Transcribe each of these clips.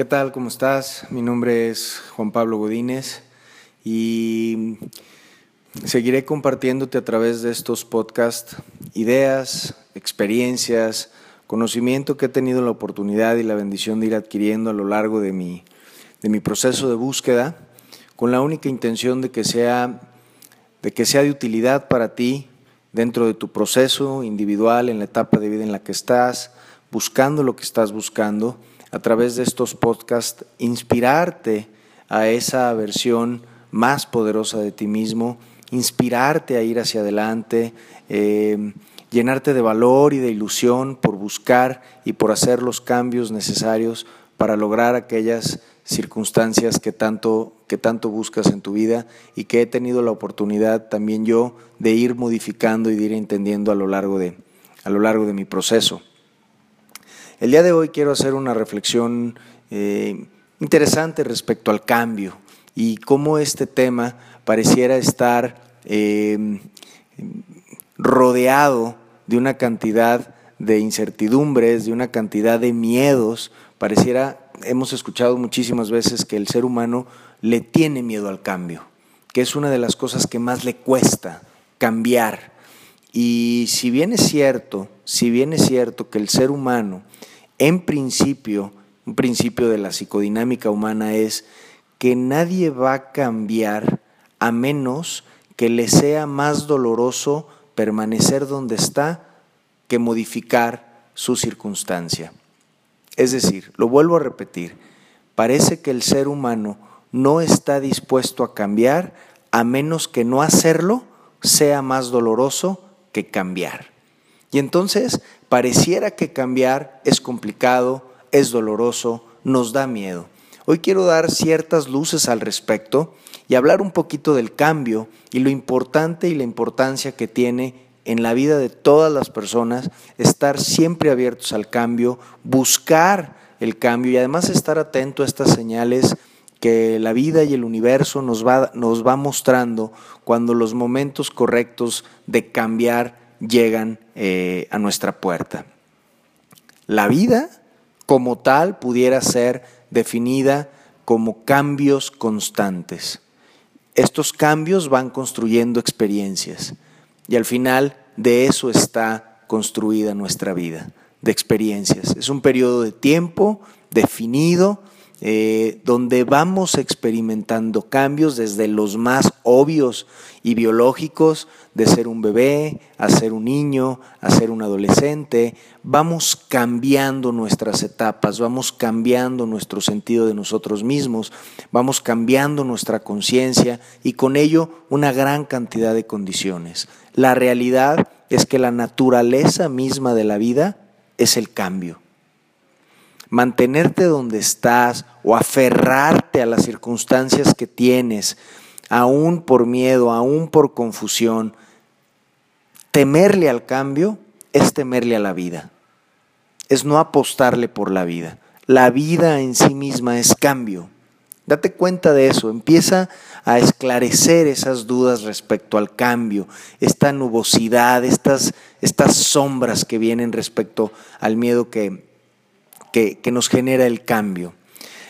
¿Qué tal? ¿Cómo estás? Mi nombre es Juan Pablo Godínez y seguiré compartiéndote a través de estos podcasts ideas, experiencias, conocimiento que he tenido la oportunidad y la bendición de ir adquiriendo a lo largo de mi, de mi proceso de búsqueda, con la única intención de que sea de que sea de utilidad para ti dentro de tu proceso individual, en la etapa de vida en la que estás, buscando lo que estás buscando a través de estos podcasts, inspirarte a esa versión más poderosa de ti mismo, inspirarte a ir hacia adelante, eh, llenarte de valor y de ilusión por buscar y por hacer los cambios necesarios para lograr aquellas circunstancias que tanto, que tanto buscas en tu vida y que he tenido la oportunidad también yo de ir modificando y de ir entendiendo a lo largo de, a lo largo de mi proceso. El día de hoy quiero hacer una reflexión eh, interesante respecto al cambio y cómo este tema pareciera estar eh, rodeado de una cantidad de incertidumbres, de una cantidad de miedos. Pareciera, hemos escuchado muchísimas veces que el ser humano le tiene miedo al cambio, que es una de las cosas que más le cuesta cambiar. Y si bien es cierto, si bien es cierto que el ser humano en principio, un principio de la psicodinámica humana es que nadie va a cambiar a menos que le sea más doloroso permanecer donde está que modificar su circunstancia. Es decir, lo vuelvo a repetir, parece que el ser humano no está dispuesto a cambiar a menos que no hacerlo sea más doloroso que cambiar. Y entonces pareciera que cambiar es complicado, es doloroso, nos da miedo. Hoy quiero dar ciertas luces al respecto y hablar un poquito del cambio y lo importante y la importancia que tiene en la vida de todas las personas estar siempre abiertos al cambio, buscar el cambio y además estar atento a estas señales que la vida y el universo nos va, nos va mostrando cuando los momentos correctos de cambiar llegan eh, a nuestra puerta. La vida como tal pudiera ser definida como cambios constantes. Estos cambios van construyendo experiencias y al final de eso está construida nuestra vida, de experiencias. Es un periodo de tiempo definido eh, donde vamos experimentando cambios desde los más obvios y biológicos, de ser un bebé a ser un niño, a ser un adolescente, vamos cambiando nuestras etapas, vamos cambiando nuestro sentido de nosotros mismos, vamos cambiando nuestra conciencia y con ello una gran cantidad de condiciones. La realidad es que la naturaleza misma de la vida es el cambio mantenerte donde estás o aferrarte a las circunstancias que tienes, aún por miedo, aún por confusión, temerle al cambio es temerle a la vida, es no apostarle por la vida. La vida en sí misma es cambio. Date cuenta de eso, empieza a esclarecer esas dudas respecto al cambio, esta nubosidad, estas, estas sombras que vienen respecto al miedo que, que, nos genera el cambio.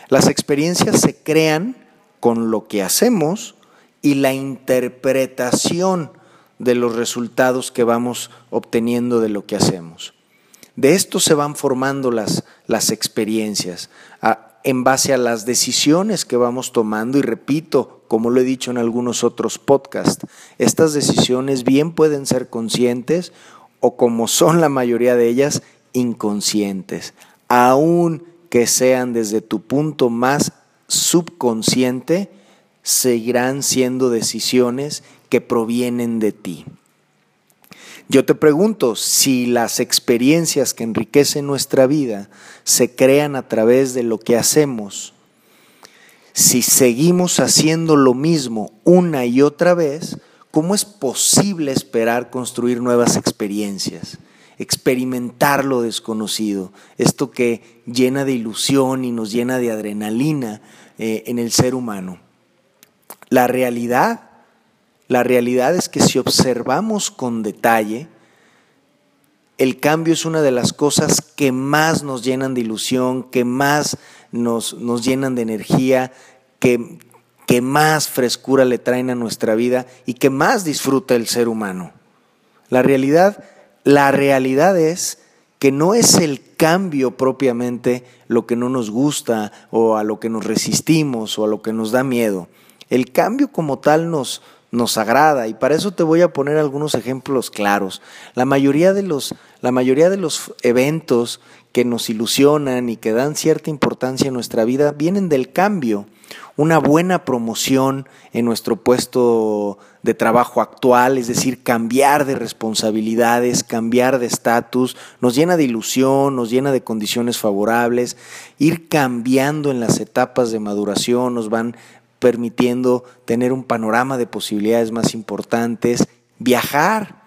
Las experiencias se crean con lo que hacemos y la interpretación de los resultados que vamos obteniendo de lo que hacemos. De esto se van formando las, las experiencias en base a las decisiones que vamos tomando y repito, como lo he dicho en algunos otros podcasts, estas decisiones bien pueden ser conscientes o como son la mayoría de ellas, inconscientes aun que sean desde tu punto más subconsciente, seguirán siendo decisiones que provienen de ti. Yo te pregunto, si las experiencias que enriquecen nuestra vida se crean a través de lo que hacemos, si seguimos haciendo lo mismo una y otra vez, ¿cómo es posible esperar construir nuevas experiencias? Experimentar lo desconocido, esto que llena de ilusión y nos llena de adrenalina eh, en el ser humano. La realidad, la realidad es que si observamos con detalle, el cambio es una de las cosas que más nos llenan de ilusión, que más nos, nos llenan de energía, que, que más frescura le traen a nuestra vida y que más disfruta el ser humano. La realidad, la realidad es que no es el cambio propiamente lo que no nos gusta o a lo que nos resistimos o a lo que nos da miedo. El cambio como tal nos, nos agrada y para eso te voy a poner algunos ejemplos claros. La mayoría de los, la mayoría de los eventos que nos ilusionan y que dan cierta importancia en nuestra vida vienen del cambio. Una buena promoción en nuestro puesto de trabajo actual, es decir, cambiar de responsabilidades, cambiar de estatus, nos llena de ilusión, nos llena de condiciones favorables, ir cambiando en las etapas de maduración nos van permitiendo tener un panorama de posibilidades más importantes, viajar,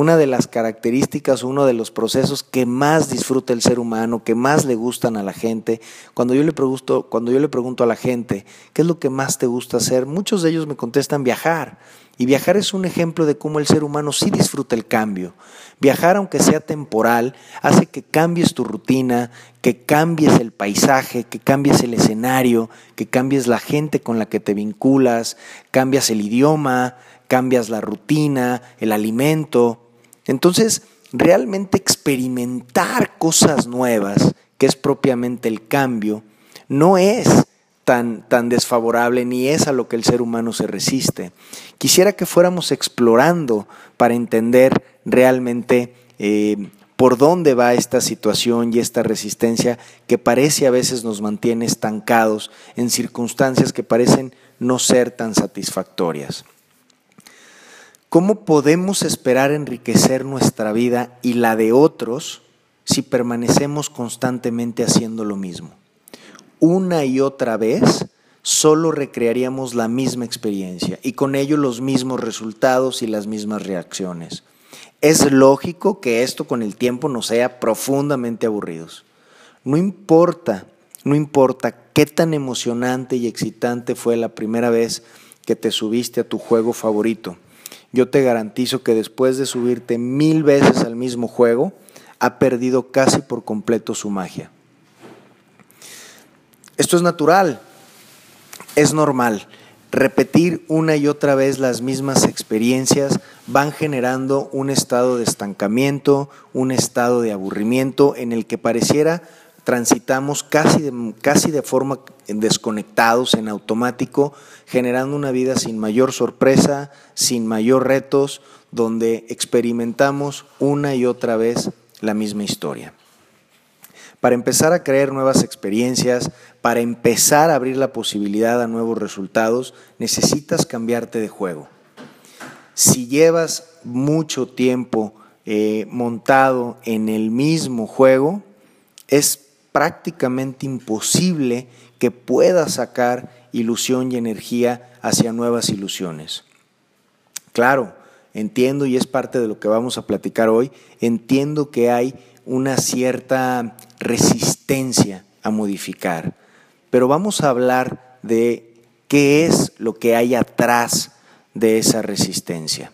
una de las características, uno de los procesos que más disfruta el ser humano, que más le gustan a la gente. Cuando yo le pregunto, cuando yo le pregunto a la gente, ¿qué es lo que más te gusta hacer? Muchos de ellos me contestan viajar. Y viajar es un ejemplo de cómo el ser humano sí disfruta el cambio. Viajar, aunque sea temporal, hace que cambies tu rutina, que cambies el paisaje, que cambies el escenario, que cambies la gente con la que te vinculas, cambias el idioma, cambias la rutina, el alimento. Entonces, realmente experimentar cosas nuevas, que es propiamente el cambio, no es tan, tan desfavorable ni es a lo que el ser humano se resiste. Quisiera que fuéramos explorando para entender realmente eh, por dónde va esta situación y esta resistencia que parece a veces nos mantiene estancados en circunstancias que parecen no ser tan satisfactorias. ¿Cómo podemos esperar enriquecer nuestra vida y la de otros si permanecemos constantemente haciendo lo mismo? una y otra vez, solo recrearíamos la misma experiencia y con ello los mismos resultados y las mismas reacciones. Es lógico que esto con el tiempo nos sea profundamente aburridos. No importa, no importa qué tan emocionante y excitante fue la primera vez que te subiste a tu juego favorito. Yo te garantizo que después de subirte mil veces al mismo juego, ha perdido casi por completo su magia. Esto es natural, es normal. Repetir una y otra vez las mismas experiencias van generando un estado de estancamiento, un estado de aburrimiento en el que pareciera transitamos casi de, casi de forma desconectados en automático, generando una vida sin mayor sorpresa, sin mayor retos, donde experimentamos una y otra vez la misma historia para empezar a crear nuevas experiencias, para empezar a abrir la posibilidad a nuevos resultados, necesitas cambiarte de juego. Si llevas mucho tiempo eh, montado en el mismo juego, es prácticamente imposible que puedas sacar ilusión y energía hacia nuevas ilusiones. Claro, entiendo y es parte de lo que vamos a platicar hoy, entiendo que hay una cierta resistencia a modificar. Pero vamos a hablar de qué es lo que hay atrás de esa resistencia.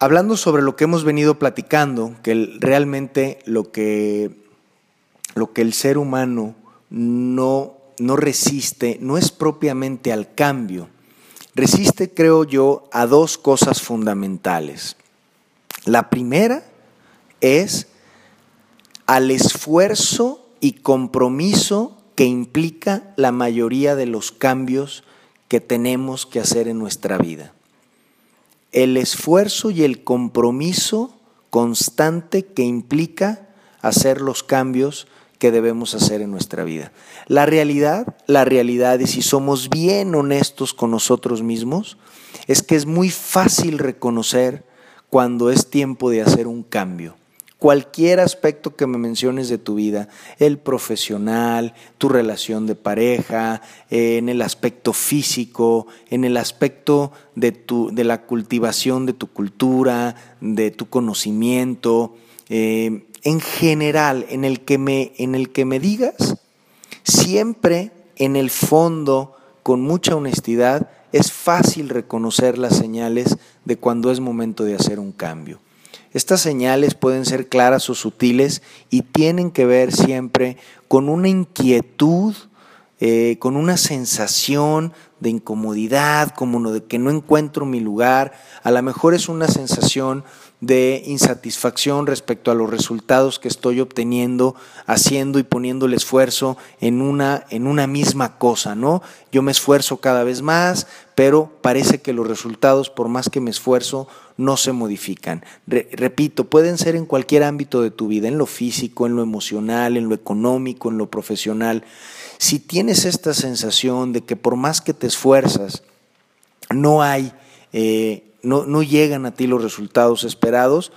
Hablando sobre lo que hemos venido platicando, que realmente lo que, lo que el ser humano no, no resiste no es propiamente al cambio, resiste, creo yo, a dos cosas fundamentales. La primera es al esfuerzo y compromiso que implica la mayoría de los cambios que tenemos que hacer en nuestra vida. El esfuerzo y el compromiso constante que implica hacer los cambios que debemos hacer en nuestra vida. La realidad, la realidad, y si somos bien honestos con nosotros mismos, es que es muy fácil reconocer cuando es tiempo de hacer un cambio cualquier aspecto que me menciones de tu vida, el profesional, tu relación de pareja, eh, en el aspecto físico, en el aspecto de, tu, de la cultivación de tu cultura, de tu conocimiento, eh, en general, en el, que me, en el que me digas, siempre en el fondo, con mucha honestidad, es fácil reconocer las señales de cuando es momento de hacer un cambio. Estas señales pueden ser claras o sutiles y tienen que ver siempre con una inquietud, eh, con una sensación de incomodidad, como de que no encuentro mi lugar. A lo mejor es una sensación de insatisfacción respecto a los resultados que estoy obteniendo, haciendo y poniendo el esfuerzo en una, en una misma cosa, ¿no? Yo me esfuerzo cada vez más, pero parece que los resultados, por más que me esfuerzo, no se modifican. repito, pueden ser en cualquier ámbito de tu vida, en lo físico, en lo emocional, en lo económico, en lo profesional. Si tienes esta sensación de que por más que te esfuerzas, no hay... Eh, no, llegan a ti los resultados esperados,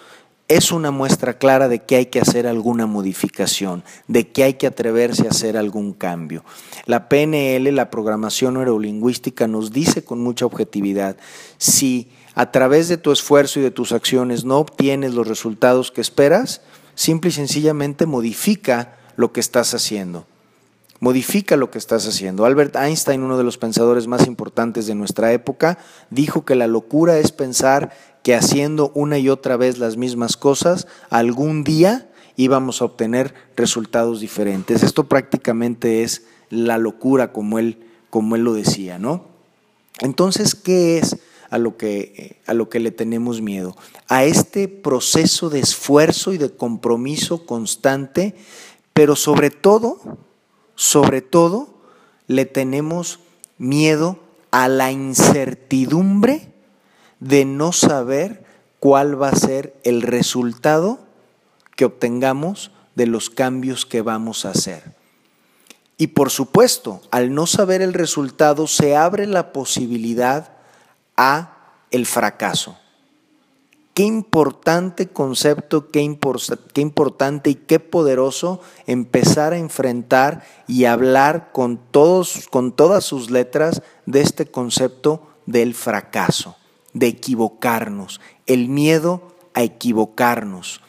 es una muestra clara de que hay que hacer alguna modificación, de que hay que atreverse a hacer algún cambio. La PNL, la programación neurolingüística, nos dice con mucha objetividad, si a través de tu esfuerzo y de tus acciones no obtienes los resultados que esperas, simple y sencillamente modifica lo que estás haciendo. Modifica lo que estás haciendo. Albert Einstein, uno de los pensadores más importantes de nuestra época, dijo que la locura es pensar que haciendo una y otra vez las mismas cosas, algún día íbamos a obtener resultados diferentes. Esto prácticamente es la locura, como él, como él lo decía, ¿no? Entonces, ¿qué es a lo, que, a lo que le tenemos miedo? A este proceso de esfuerzo y de compromiso constante, pero sobre todo sobre todo, le tenemos miedo a la incertidumbre de no saber cuál va a ser el resultado que obtengamos de los cambios que vamos a hacer. Y por supuesto, al no saber el resultado, se abre la posibilidad a el fracaso. Qué importante concepto, qué, importante y qué poderoso empezar a enfrentar y hablar con, todos, con todas sus letras de este concepto del fracaso, de equivocarnos, el miedo a equivocarnos.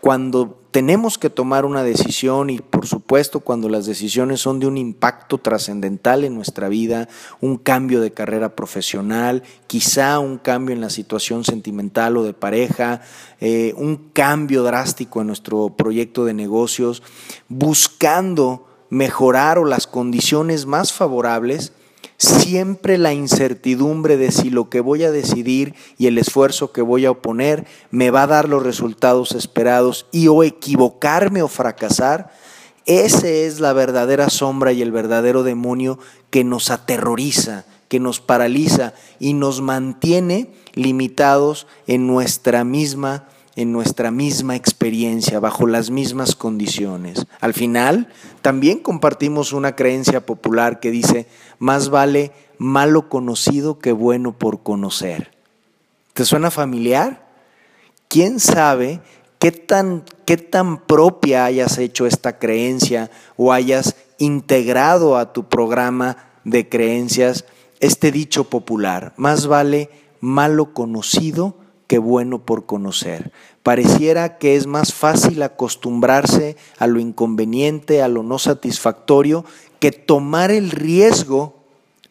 Cuando tenemos que tomar una decisión y por supuesto cuando las decisiones son de un impacto trascendental en nuestra vida, un cambio de carrera profesional, quizá un cambio en la situación sentimental o de pareja, eh, un cambio drástico en nuestro proyecto de negocios, buscando mejorar o las condiciones más favorables, siempre la incertidumbre de si lo que voy a decidir y el esfuerzo que voy a oponer me va a dar los resultados esperados y o equivocarme o fracasar, esa es la verdadera sombra y el verdadero demonio que nos aterroriza, que nos paraliza y nos mantiene limitados en nuestra misma en nuestra misma experiencia, bajo las mismas condiciones. Al final, también compartimos una creencia popular que dice, más vale malo conocido que bueno por conocer. ¿Te suena familiar? ¿Quién sabe qué tan, qué tan propia hayas hecho esta creencia o hayas integrado a tu programa de creencias este dicho popular? Más vale malo conocido que bueno por conocer. Pareciera que es más fácil acostumbrarse a lo inconveniente, a lo no satisfactorio, que tomar el riesgo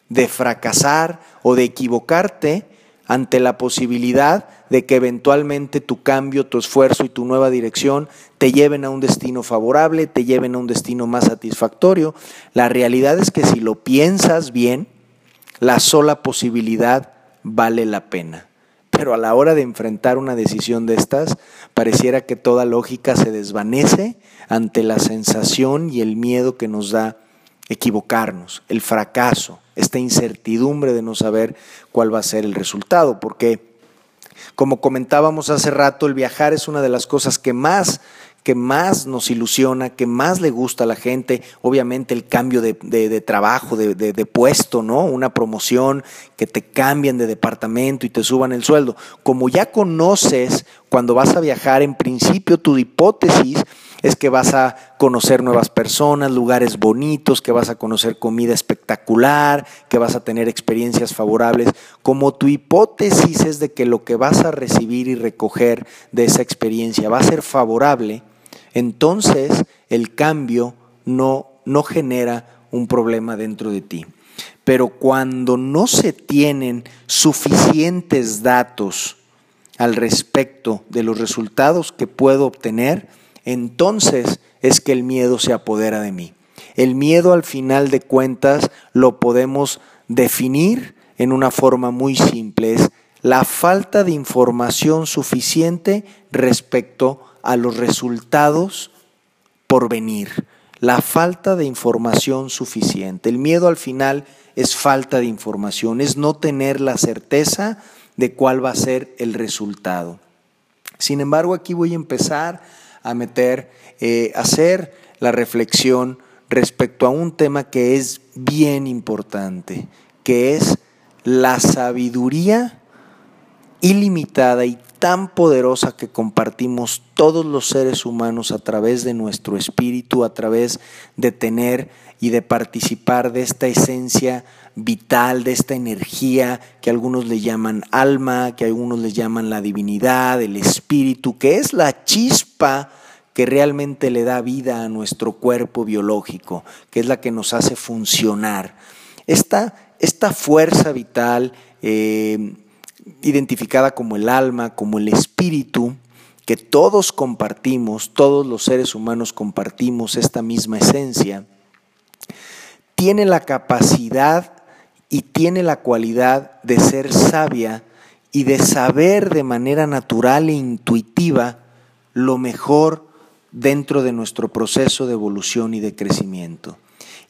de fracasar o de equivocarte ante la posibilidad de que eventualmente tu cambio, tu esfuerzo y tu nueva dirección te lleven a un destino favorable, te lleven a un destino más satisfactorio. La realidad es que si lo piensas bien, la sola posibilidad vale la pena pero a la hora de enfrentar una decisión de estas, pareciera que toda lógica se desvanece ante la sensación y el miedo que nos da equivocarnos, el fracaso, esta incertidumbre de no saber cuál va a ser el resultado, porque como comentábamos hace rato, el viajar es una de las cosas que más que más nos ilusiona, que más le gusta a la gente, obviamente el cambio de, trabajo, de, de, puesto, ¿no? Una promoción, que te cambien de departamento y te suban el sueldo. Como ya conoces cuando vas a viajar, en principio tu hipótesis es que vas a conocer nuevas personas, lugares bonitos, que vas a conocer comida espectacular, que vas a tener experiencias favorables. Como tu hipótesis es de que lo que vas a recibir y recoger de esa experiencia va a ser favorable, entonces el cambio no, no genera un problema dentro de ti. pero cuando no se tienen suficientes datos al respecto de los resultados que puedo obtener, entonces es que el miedo se apodera de mí. El miedo al final de cuentas lo podemos definir en una forma muy simple, es la falta de información suficiente respecto a los resultados por venir, la falta de información suficiente. El miedo al final es falta de información, es no tener la certeza de cuál va a ser el resultado. Sin embargo, aquí voy a empezar a meter, eh, a hacer la reflexión respecto a un tema que es bien importante, que es la sabiduría ilimitada y tan poderosa que compartimos todos los seres humanos a través de nuestro espíritu, a través de tener y de participar de esta esencia vital, de esta energía que algunos le llaman alma, que algunos le llaman la divinidad, el espíritu, que es la chispa que realmente le da vida a nuestro cuerpo biológico, que es la que nos hace funcionar. Esta, esta fuerza vital, eh, identificada como el alma, como el espíritu, que todos compartimos, todos los seres humanos compartimos esta misma esencia, tiene la capacidad y tiene la cualidad de ser sabia y de saber de manera natural e intuitiva lo mejor dentro de nuestro proceso de evolución y de crecimiento.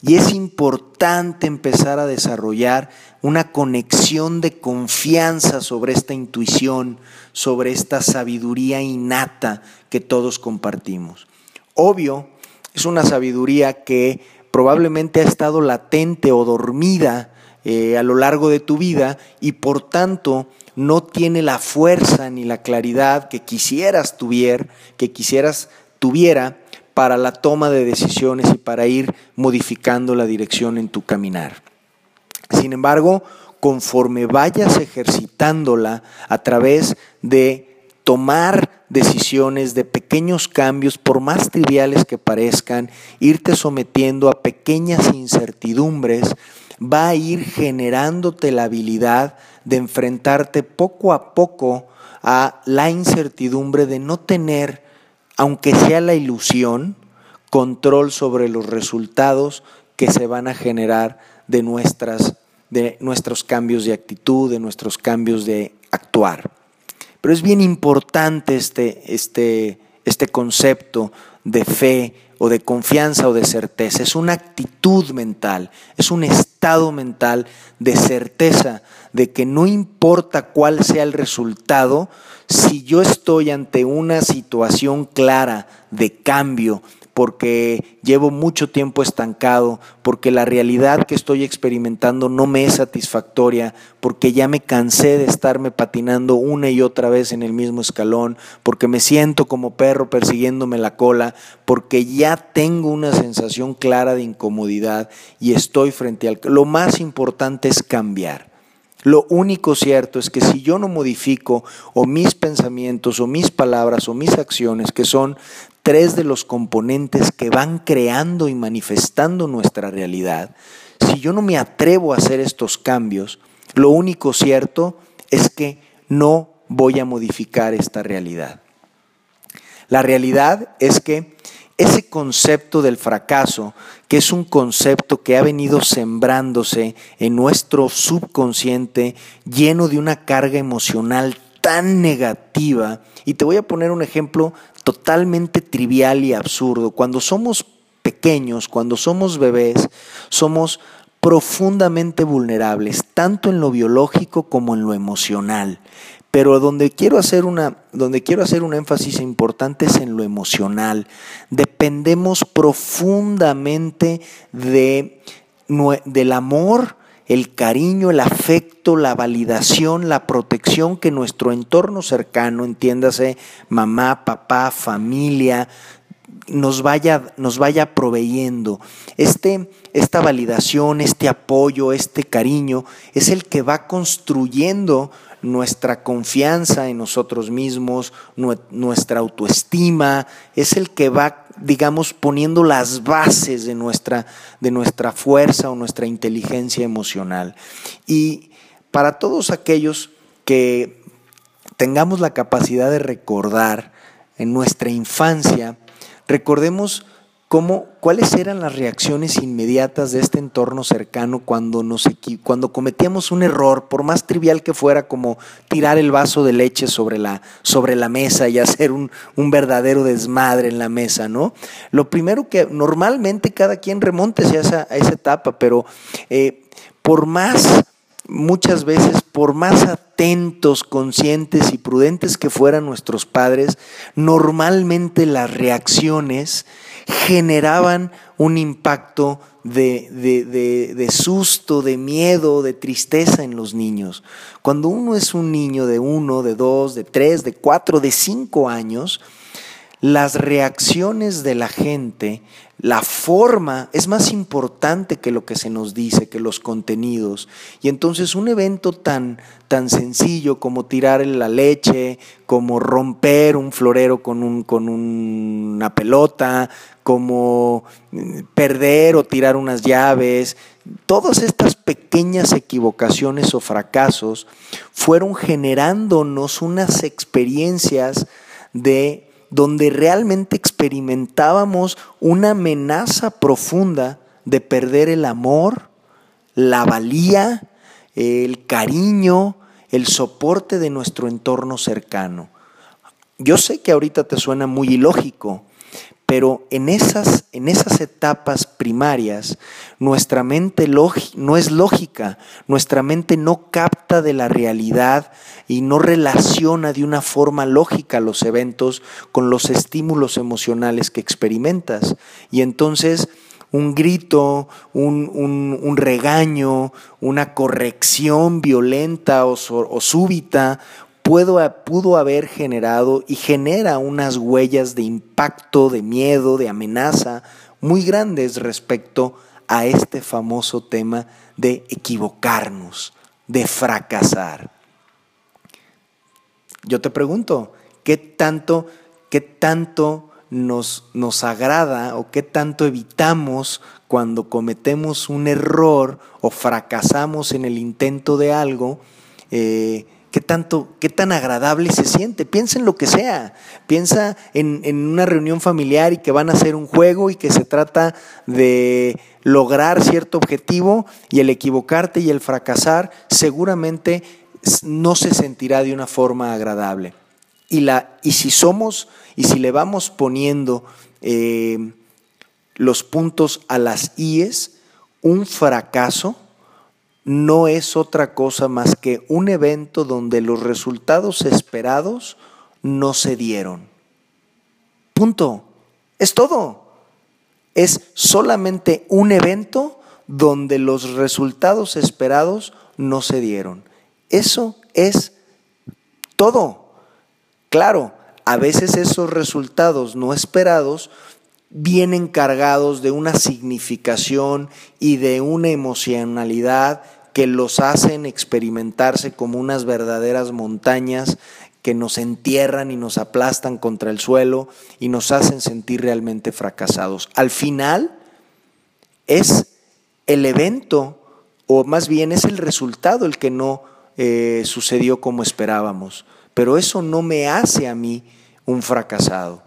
Y es importante empezar a desarrollar una conexión de confianza sobre esta intuición, sobre esta sabiduría innata que todos compartimos. Obvio, es una sabiduría que probablemente ha estado latente o dormida eh, a lo largo de tu vida y por tanto no tiene la fuerza ni la claridad que quisieras tuvier, que quisieras tuviera para la toma de decisiones y para ir modificando la dirección en tu caminar. Sin embargo, conforme vayas ejercitándola a través de tomar decisiones de pequeños cambios, por más triviales que parezcan, irte sometiendo a pequeñas incertidumbres, va a ir generándote la habilidad de enfrentarte poco a poco a la incertidumbre de no tener aunque sea la ilusión, control sobre los resultados que se van a generar de, nuestras, de nuestros cambios de actitud, de nuestros cambios de actuar. Pero es bien importante este, este, este concepto de fe o de confianza o de certeza. Es una actitud mental, es un estado mental de certeza de que no importa cuál sea el resultado, si yo estoy ante una situación clara de cambio, porque llevo mucho tiempo estancado, porque la realidad que estoy experimentando no me es satisfactoria, porque ya me cansé de estarme patinando una y otra vez en el mismo escalón, porque me siento como perro persiguiéndome la cola, porque ya tengo una sensación clara de incomodidad y estoy frente al... Lo más importante es cambiar. Lo único cierto es que si yo no modifico o mis pensamientos o mis palabras o mis acciones, que son tres de los componentes que van creando y manifestando nuestra realidad, si yo no me atrevo a hacer estos cambios, lo único cierto es que no voy a modificar esta realidad. La realidad es que ese concepto del fracaso, que es un concepto que ha venido sembrándose en nuestro subconsciente, lleno de una carga emocional tan negativa, y te voy a poner un ejemplo totalmente trivial y absurdo. Cuando somos pequeños, cuando somos bebés, somos profundamente vulnerables, tanto en lo biológico como en lo emocional. Pero donde quiero hacer una, donde quiero hacer un énfasis importante es en lo emocional. Dependemos profundamente de, del amor, el cariño, el afecto, la validación, la protección que nuestro entorno cercano, entiéndase mamá, papá, familia, nos vaya, nos vaya proveyendo. Este, esta validación, este apoyo, este cariño es el que va construyendo nuestra confianza en nosotros mismos, nuestra autoestima, es el que va, digamos, poniendo las bases de nuestra, de nuestra fuerza o nuestra inteligencia emocional. Y para todos aquellos que tengamos la capacidad de recordar en nuestra infancia, recordemos cómo, cuáles eran las reacciones inmediatas de este entorno cercano cuando, nos, cuando cometíamos un error, por más trivial que fuera como tirar el vaso de leche sobre la, sobre la mesa y hacer un, verdadero desmadre en la mesa, ¿no? Lo primero que normalmente cada quien remonte a esa, a esa etapa, pero eh, por más muchas veces, por más atentos, conscientes y prudentes que fueran nuestros padres, normalmente las reacciones generaban un impacto de, de, susto, de miedo, de tristeza en los niños. Cuando uno es un niño de uno, de dos, de tres, de cuatro, de cinco años, las reacciones de la gente, la forma es más importante que lo que se nos dice, que los contenidos. Y entonces un evento tan, tan sencillo como tirar la leche, como romper un florero con, un, con una pelota, como mm, perder o tirar unas llaves, todas estas pequeñas equivocaciones o fracasos fueron generándonos unas experiencias de donde realmente experimentábamos una amenaza profunda de perder el amor, la valía, el cariño, el soporte de nuestro entorno cercano. Yo sé que ahorita te suena muy ilógico, pero en esas, en esas etapas primarias, nuestra mente no es lógica, nuestra mente no capta de la realidad y no relaciona de una forma lógica los eventos con los estímulos emocionales que experimentas. Y entonces un grito, un, regaño, una corrección violenta o, o súbita pudo haber generado y genera unas huellas de impacto, de miedo, de amenaza muy grandes respecto a este famoso tema de equivocarnos, de fracasar. Yo te pregunto, ¿qué tanto, qué tanto nos, nos agrada o qué tanto evitamos cuando cometemos un error o fracasamos en el intento de algo? Eh, qué tanto, qué tan agradable se siente. Piensa en lo que sea. Piensa en, en, una reunión familiar y que van a hacer un juego y que se trata de lograr cierto objetivo y el equivocarte y el fracasar seguramente no se sentirá de una forma agradable. Y, la, y si somos y si le vamos poniendo eh, los puntos a las IES, un fracaso no es otra cosa más que un evento donde los resultados esperados no se dieron. Punto. Es todo. Es solamente un evento donde los resultados esperados no se dieron. Eso es todo. Claro, a veces esos resultados no esperados vienen cargados de una significación y de una emocionalidad que los hacen experimentarse como unas verdaderas montañas que nos entierran y nos aplastan contra el suelo y nos hacen sentir realmente fracasados. Al final es el evento, o más bien es el resultado el que no eh, sucedió como esperábamos, pero eso no me hace a mí un fracasado.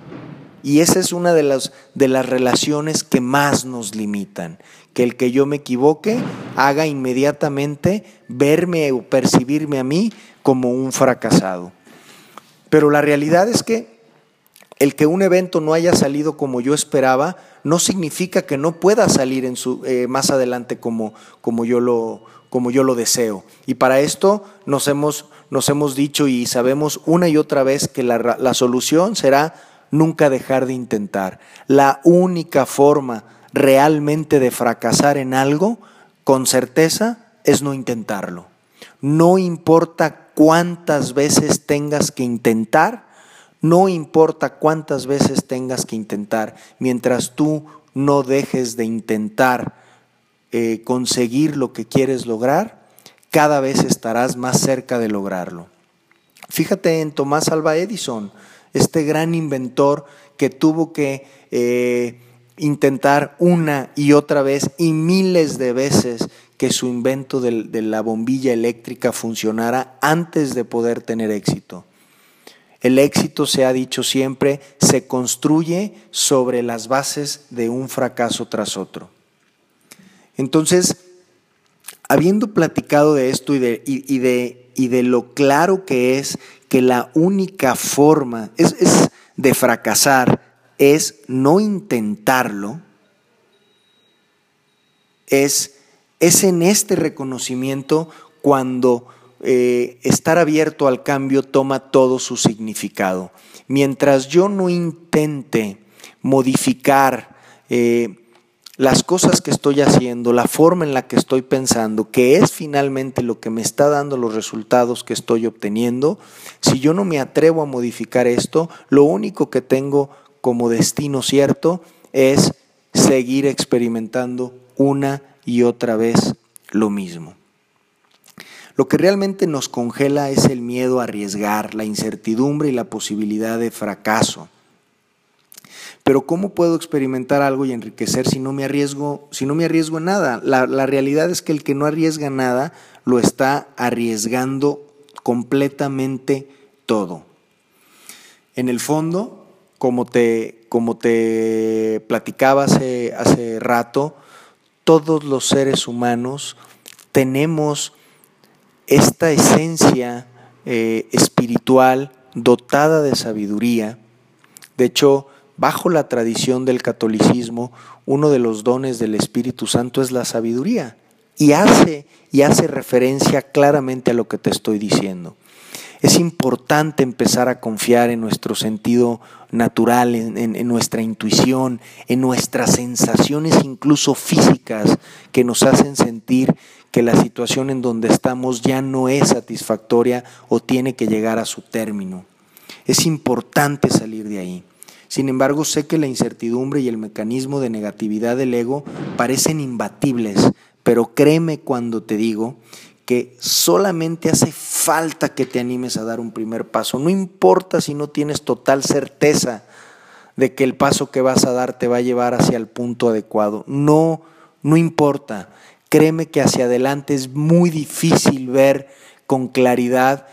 Y esa es una de las, de las relaciones que más nos limitan que el que yo me equivoque haga inmediatamente verme o percibirme a mí como un fracasado. Pero la realidad es que el que un evento no haya salido como yo esperaba no significa que no pueda salir en su, eh, más adelante como, como, yo lo, como yo lo deseo. Y para esto nos hemos, nos hemos dicho y sabemos una y otra vez que la, la solución será nunca dejar de intentar. La única forma realmente de fracasar en algo, con certeza, es no intentarlo. No importa cuántas veces tengas que intentar, No importa cuántas veces tengas que intentar, mientras tú no dejes de intentar eh, conseguir lo que quieres lograr, cada vez estarás más cerca de lograrlo. Fíjate en Tomás Alva Edison, este gran inventor que tuvo que eh, intentar una y otra vez y miles de veces que su invento de la bombilla eléctrica funcionara antes de poder tener éxito. El éxito, se ha dicho siempre, se construye sobre las bases de un fracaso tras otro. Entonces, habiendo platicado de esto y de, lo claro que es que la única forma es, de fracasar es no intentarlo, es, es en este reconocimiento cuando eh, estar abierto al cambio toma todo su significado. Mientras yo no intente modificar eh, las cosas que estoy haciendo, la forma en la que estoy pensando, que es finalmente lo que me está dando los resultados que estoy obteniendo, si yo no me atrevo a modificar esto, lo único que tengo como destino cierto es seguir experimentando una y otra vez lo mismo. Lo que realmente nos congela es el miedo a arriesgar, la incertidumbre y la posibilidad de fracaso. Pero ¿cómo puedo experimentar algo y enriquecer si no me arriesgo, si no me arriesgo en nada? La, la realidad es que el que no arriesga nada lo está arriesgando completamente todo. En el fondo, como te, como te platicaba hace, hace rato, todos los seres humanos tenemos esta esencia eh, espiritual dotada de sabiduría. De hecho, bajo la tradición del catolicismo, uno de los dones del Espíritu Santo es la sabiduría y hace y hace referencia claramente a lo que te estoy diciendo. Es importante empezar a confiar en nuestro sentido natural, en, nuestra intuición, en nuestras sensaciones incluso físicas que nos hacen sentir que la situación en donde estamos ya no es satisfactoria o tiene que llegar a su término. Es importante salir de ahí. Sin embargo, sé que la incertidumbre y el mecanismo de negatividad del ego parecen imbatibles, pero créeme cuando te digo que solamente hace falta que te animes a dar un primer paso. No importa si no tienes total certeza de que el paso que vas a dar te va a llevar hacia el punto adecuado. No, no importa. Créeme que hacia adelante es muy difícil ver con claridad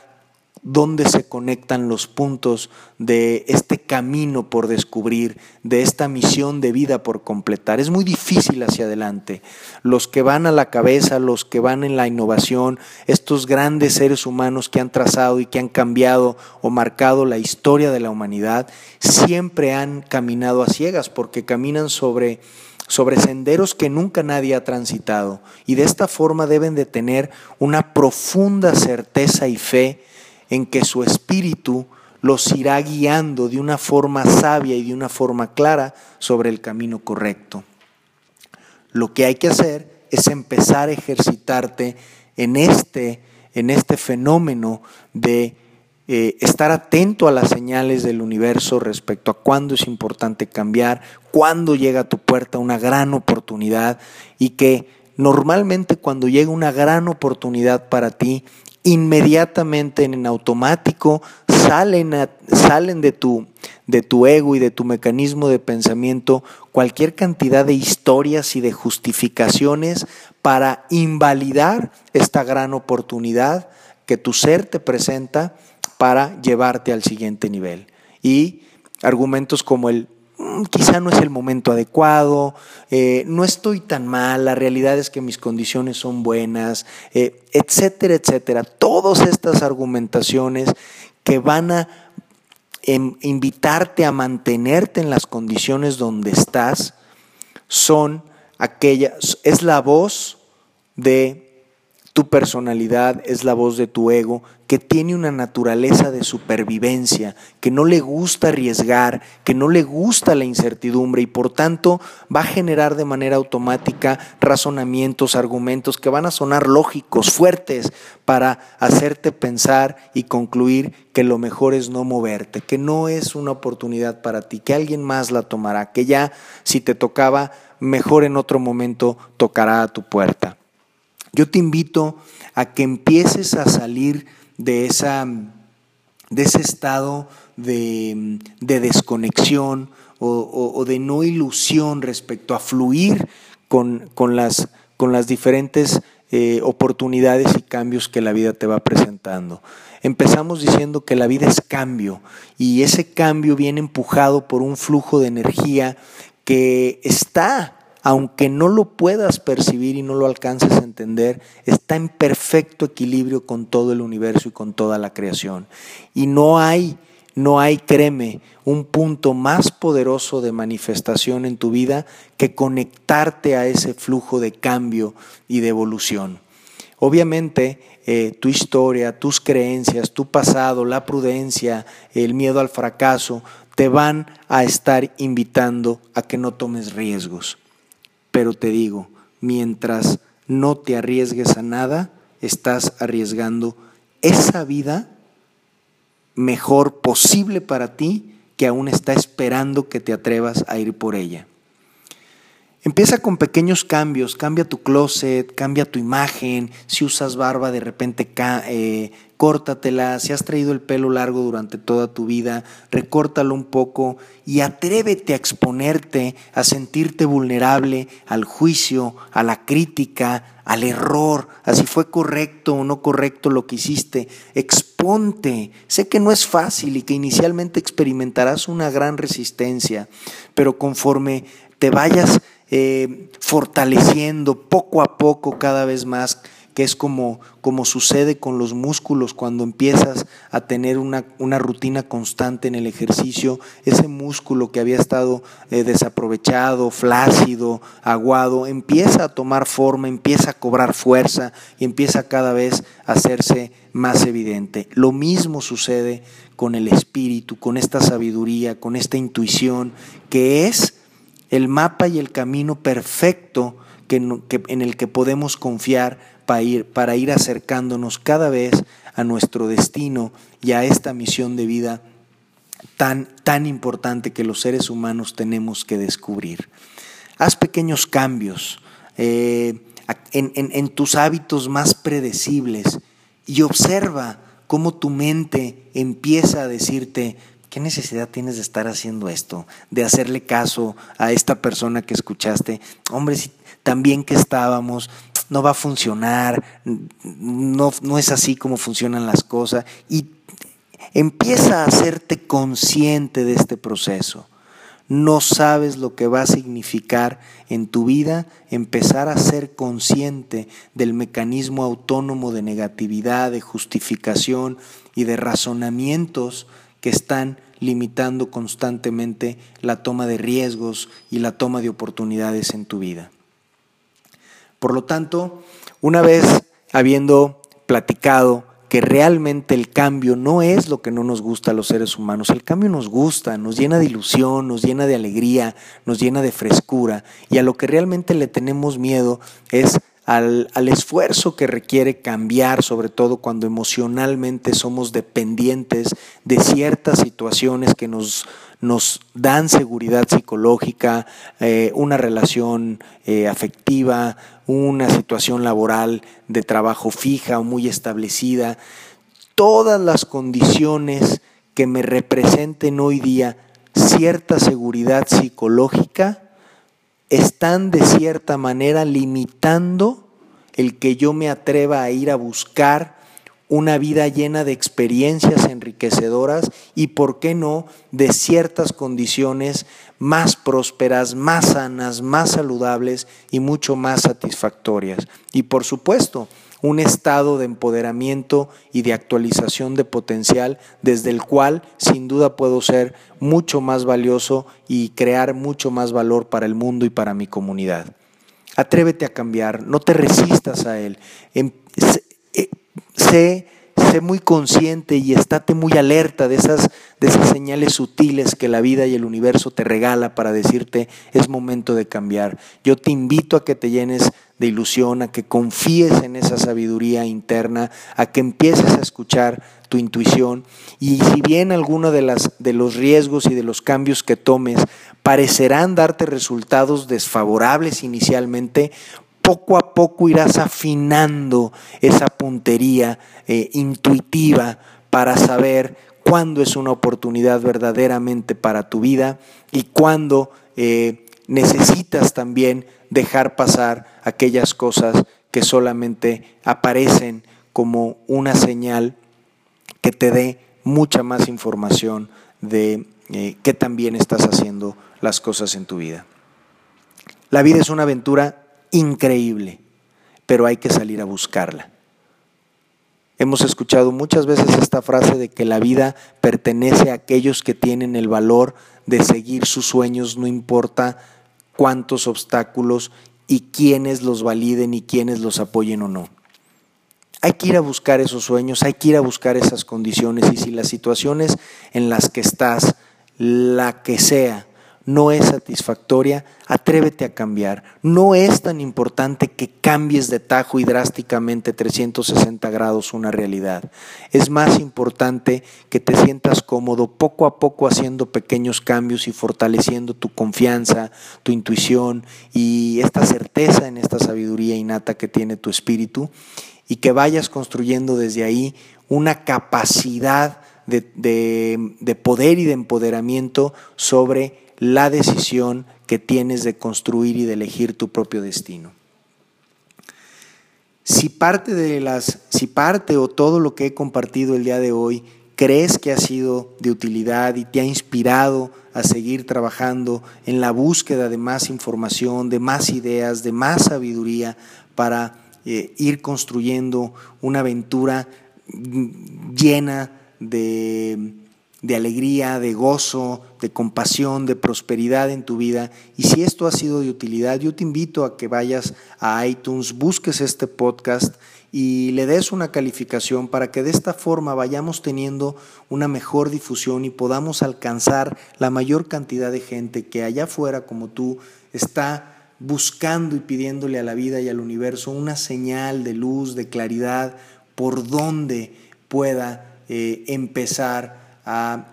dónde se conectan los puntos de este camino por descubrir, de esta misión de vida por completar. Es muy difícil hacia adelante. Los que van a la cabeza, los que van en la innovación, estos grandes seres humanos que han trazado y que han cambiado o marcado la historia de la humanidad, siempre han caminado a ciegas porque caminan sobre sobre senderos que nunca nadie ha transitado y de esta forma deben de tener una profunda certeza y fe en que su espíritu los irá guiando de una forma sabia y de una forma clara sobre el camino correcto. Lo que hay que hacer es empezar a ejercitarte en este, en este fenómeno de eh, estar atento a las señales del universo respecto a cuándo es importante cambiar, cuándo llega a tu puerta una gran oportunidad y que normalmente cuando llega una gran oportunidad para ti inmediatamente en automático salen, salen de, tu, de tu ego y de tu mecanismo de pensamiento cualquier cantidad de historias y de justificaciones para invalidar esta gran oportunidad que tu ser te presenta para llevarte al siguiente nivel. Y argumentos como el quizá no es el momento adecuado, eh, no estoy tan mal, la realidad es que mis condiciones son buenas, eh, etcétera, etcétera. Todas estas argumentaciones que van a em, invitarte a mantenerte en las condiciones donde estás son aquellas, es la voz de tu personalidad, es la voz de tu ego, que tiene una naturaleza de supervivencia, que no le gusta arriesgar, que no le gusta la incertidumbre y por tanto va a generar de manera automática razonamientos, argumentos que van a sonar lógicos, fuertes, para hacerte pensar y concluir que lo mejor es no moverte, que no es una oportunidad para ti, que alguien más la tomará, que ya si te tocaba, mejor en otro momento tocará a tu puerta. Yo te invito a que empieces a salir de, esa, de ese estado de, desconexión o, de no ilusión respecto a fluir con, las, con las diferentes eh, oportunidades y cambios que la vida te va presentando. Empezamos diciendo que la vida es cambio y ese cambio viene empujado por un flujo de energía que está aunque no lo puedas percibir y no lo alcances a entender, está en perfecto equilibrio con todo el universo y con toda la creación. Y no hay, no hay, créeme, un punto más poderoso de manifestación en tu vida que conectarte a ese flujo de cambio y de evolución. Obviamente, eh, tu historia, tus creencias, tu pasado, la prudencia, el miedo al fracaso, te van a estar invitando a que no tomes riesgos. Pero te digo, mientras no te arriesgues a nada, estás arriesgando esa vida mejor posible para ti que aún está esperando que te atrevas a ir por ella. Empieza con pequeños cambios, cambia tu closet, cambia tu imagen, si usas barba de repente eh, córtatela, si has traído el pelo largo durante toda tu vida, recórtalo un poco y atrévete a exponerte, a sentirte vulnerable al juicio, a la crítica, al error, a si fue correcto o no correcto lo que hiciste. Exponte. Sé que no es fácil y que inicialmente experimentarás una gran resistencia, pero conforme te vayas eh, fortaleciendo poco a poco cada vez más, que es como, como sucede con los músculos cuando empiezas a tener una, una rutina constante en el ejercicio, ese músculo que había estado eh, desaprovechado, flácido, aguado, empieza a tomar forma, empieza a cobrar fuerza y empieza cada vez a hacerse más evidente. Lo mismo sucede con el espíritu, con esta sabiduría, con esta intuición, que es el mapa y el camino perfecto que, en el que podemos confiar para ir, para ir acercándonos cada vez a nuestro destino y a esta misión de vida tan, tan importante que los seres humanos tenemos que descubrir. Haz pequeños cambios eh, en, en tus hábitos más predecibles y observa cómo tu mente empieza a decirte, ¿Qué necesidad tienes de estar haciendo esto? De hacerle caso a esta persona que escuchaste. Hombre, si también que estábamos, no va a funcionar, no, no es así como funcionan las cosas. Y empieza a hacerte consciente de este proceso. No sabes lo que va a significar en tu vida empezar a ser consciente del mecanismo autónomo de negatividad, de justificación y de razonamientos que están limitando constantemente la toma de riesgos y la toma de oportunidades en tu vida. Por lo tanto, una vez habiendo platicado que realmente el cambio no es lo que no nos gusta a los seres humanos, el cambio nos gusta, nos llena de ilusión, nos llena de alegría, nos llena de frescura y a lo que realmente le tenemos miedo es al, esfuerzo que requiere cambiar, sobre todo cuando emocionalmente somos dependientes de ciertas situaciones que nos, nos dan seguridad psicológica, eh, una relación eh, afectiva, una situación laboral de trabajo fija o muy establecida, todas las condiciones que me representen hoy día cierta seguridad psicológica, están de cierta manera limitando el que yo me atreva a ir a buscar una vida llena de experiencias enriquecedoras y, por qué no, de ciertas condiciones más prósperas, más sanas, más saludables y mucho más satisfactorias. Y, por supuesto, un estado de empoderamiento y de actualización de potencial desde el cual sin duda puedo ser mucho más valioso y crear mucho más valor para el mundo y para mi comunidad. Atrévete a cambiar, no te resistas a él. Sé, sé, muy consciente y estate muy alerta de esas, de esas señales sutiles que la vida y el universo te regala para decirte es momento de cambiar. Yo te invito a que te llenes de ilusión, a que confíes en esa sabiduría interna, a que empieces a escuchar tu intuición y si bien alguno de, las, de los riesgos y de los cambios que tomes parecerán darte resultados desfavorables inicialmente, poco a poco irás afinando esa puntería eh, intuitiva para saber cuándo es una oportunidad verdaderamente para tu vida y cuándo eh, necesitas también dejar pasar aquellas cosas que solamente aparecen como una señal que te dé mucha más información de eh, que también estás haciendo las cosas en tu vida. La vida es una aventura increíble, pero hay que salir a buscarla. Hemos escuchado muchas veces esta frase de que la vida pertenece a aquellos que tienen el valor de seguir sus sueños, no importa cuántos obstáculos y quiénes los validen y quiénes los apoyen o no. Hay que ir a buscar esos sueños, hay que ir a buscar esas condiciones y si las situaciones en las que estás, la que sea, no es satisfactoria, atrévete a cambiar. No es tan importante que cambies de tajo y drásticamente 360 grados una realidad. Es más importante que te sientas cómodo poco a poco haciendo pequeños cambios y fortaleciendo tu confianza, tu intuición y esta certeza en esta sabiduría innata que tiene tu espíritu y que vayas construyendo desde ahí una capacidad de, de poder y de empoderamiento sobre la decisión que tienes de construir y de elegir tu propio destino. Si parte de las, si parte o todo lo que he compartido el día de hoy crees que ha sido de utilidad y te ha inspirado a seguir trabajando en la búsqueda de más información, de más ideas, de más sabiduría para eh, ir construyendo una aventura llena de de alegría, de gozo, de compasión, de prosperidad en tu vida. Y si esto ha sido de utilidad, yo te invito a que vayas a iTunes, busques este podcast y le des una calificación para que de esta forma vayamos teniendo una mejor difusión y podamos alcanzar la mayor cantidad de gente que allá afuera como tú está buscando y pidiéndole a la vida y al universo una señal de luz, de claridad, por donde pueda eh, empezar a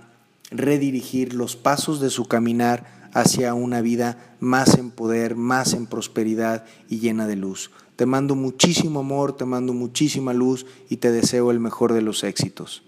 redirigir los pasos de su caminar hacia una vida más en poder, más en prosperidad y llena de luz. Te mando muchísimo amor, te mando muchísima luz y te deseo el mejor de los éxitos.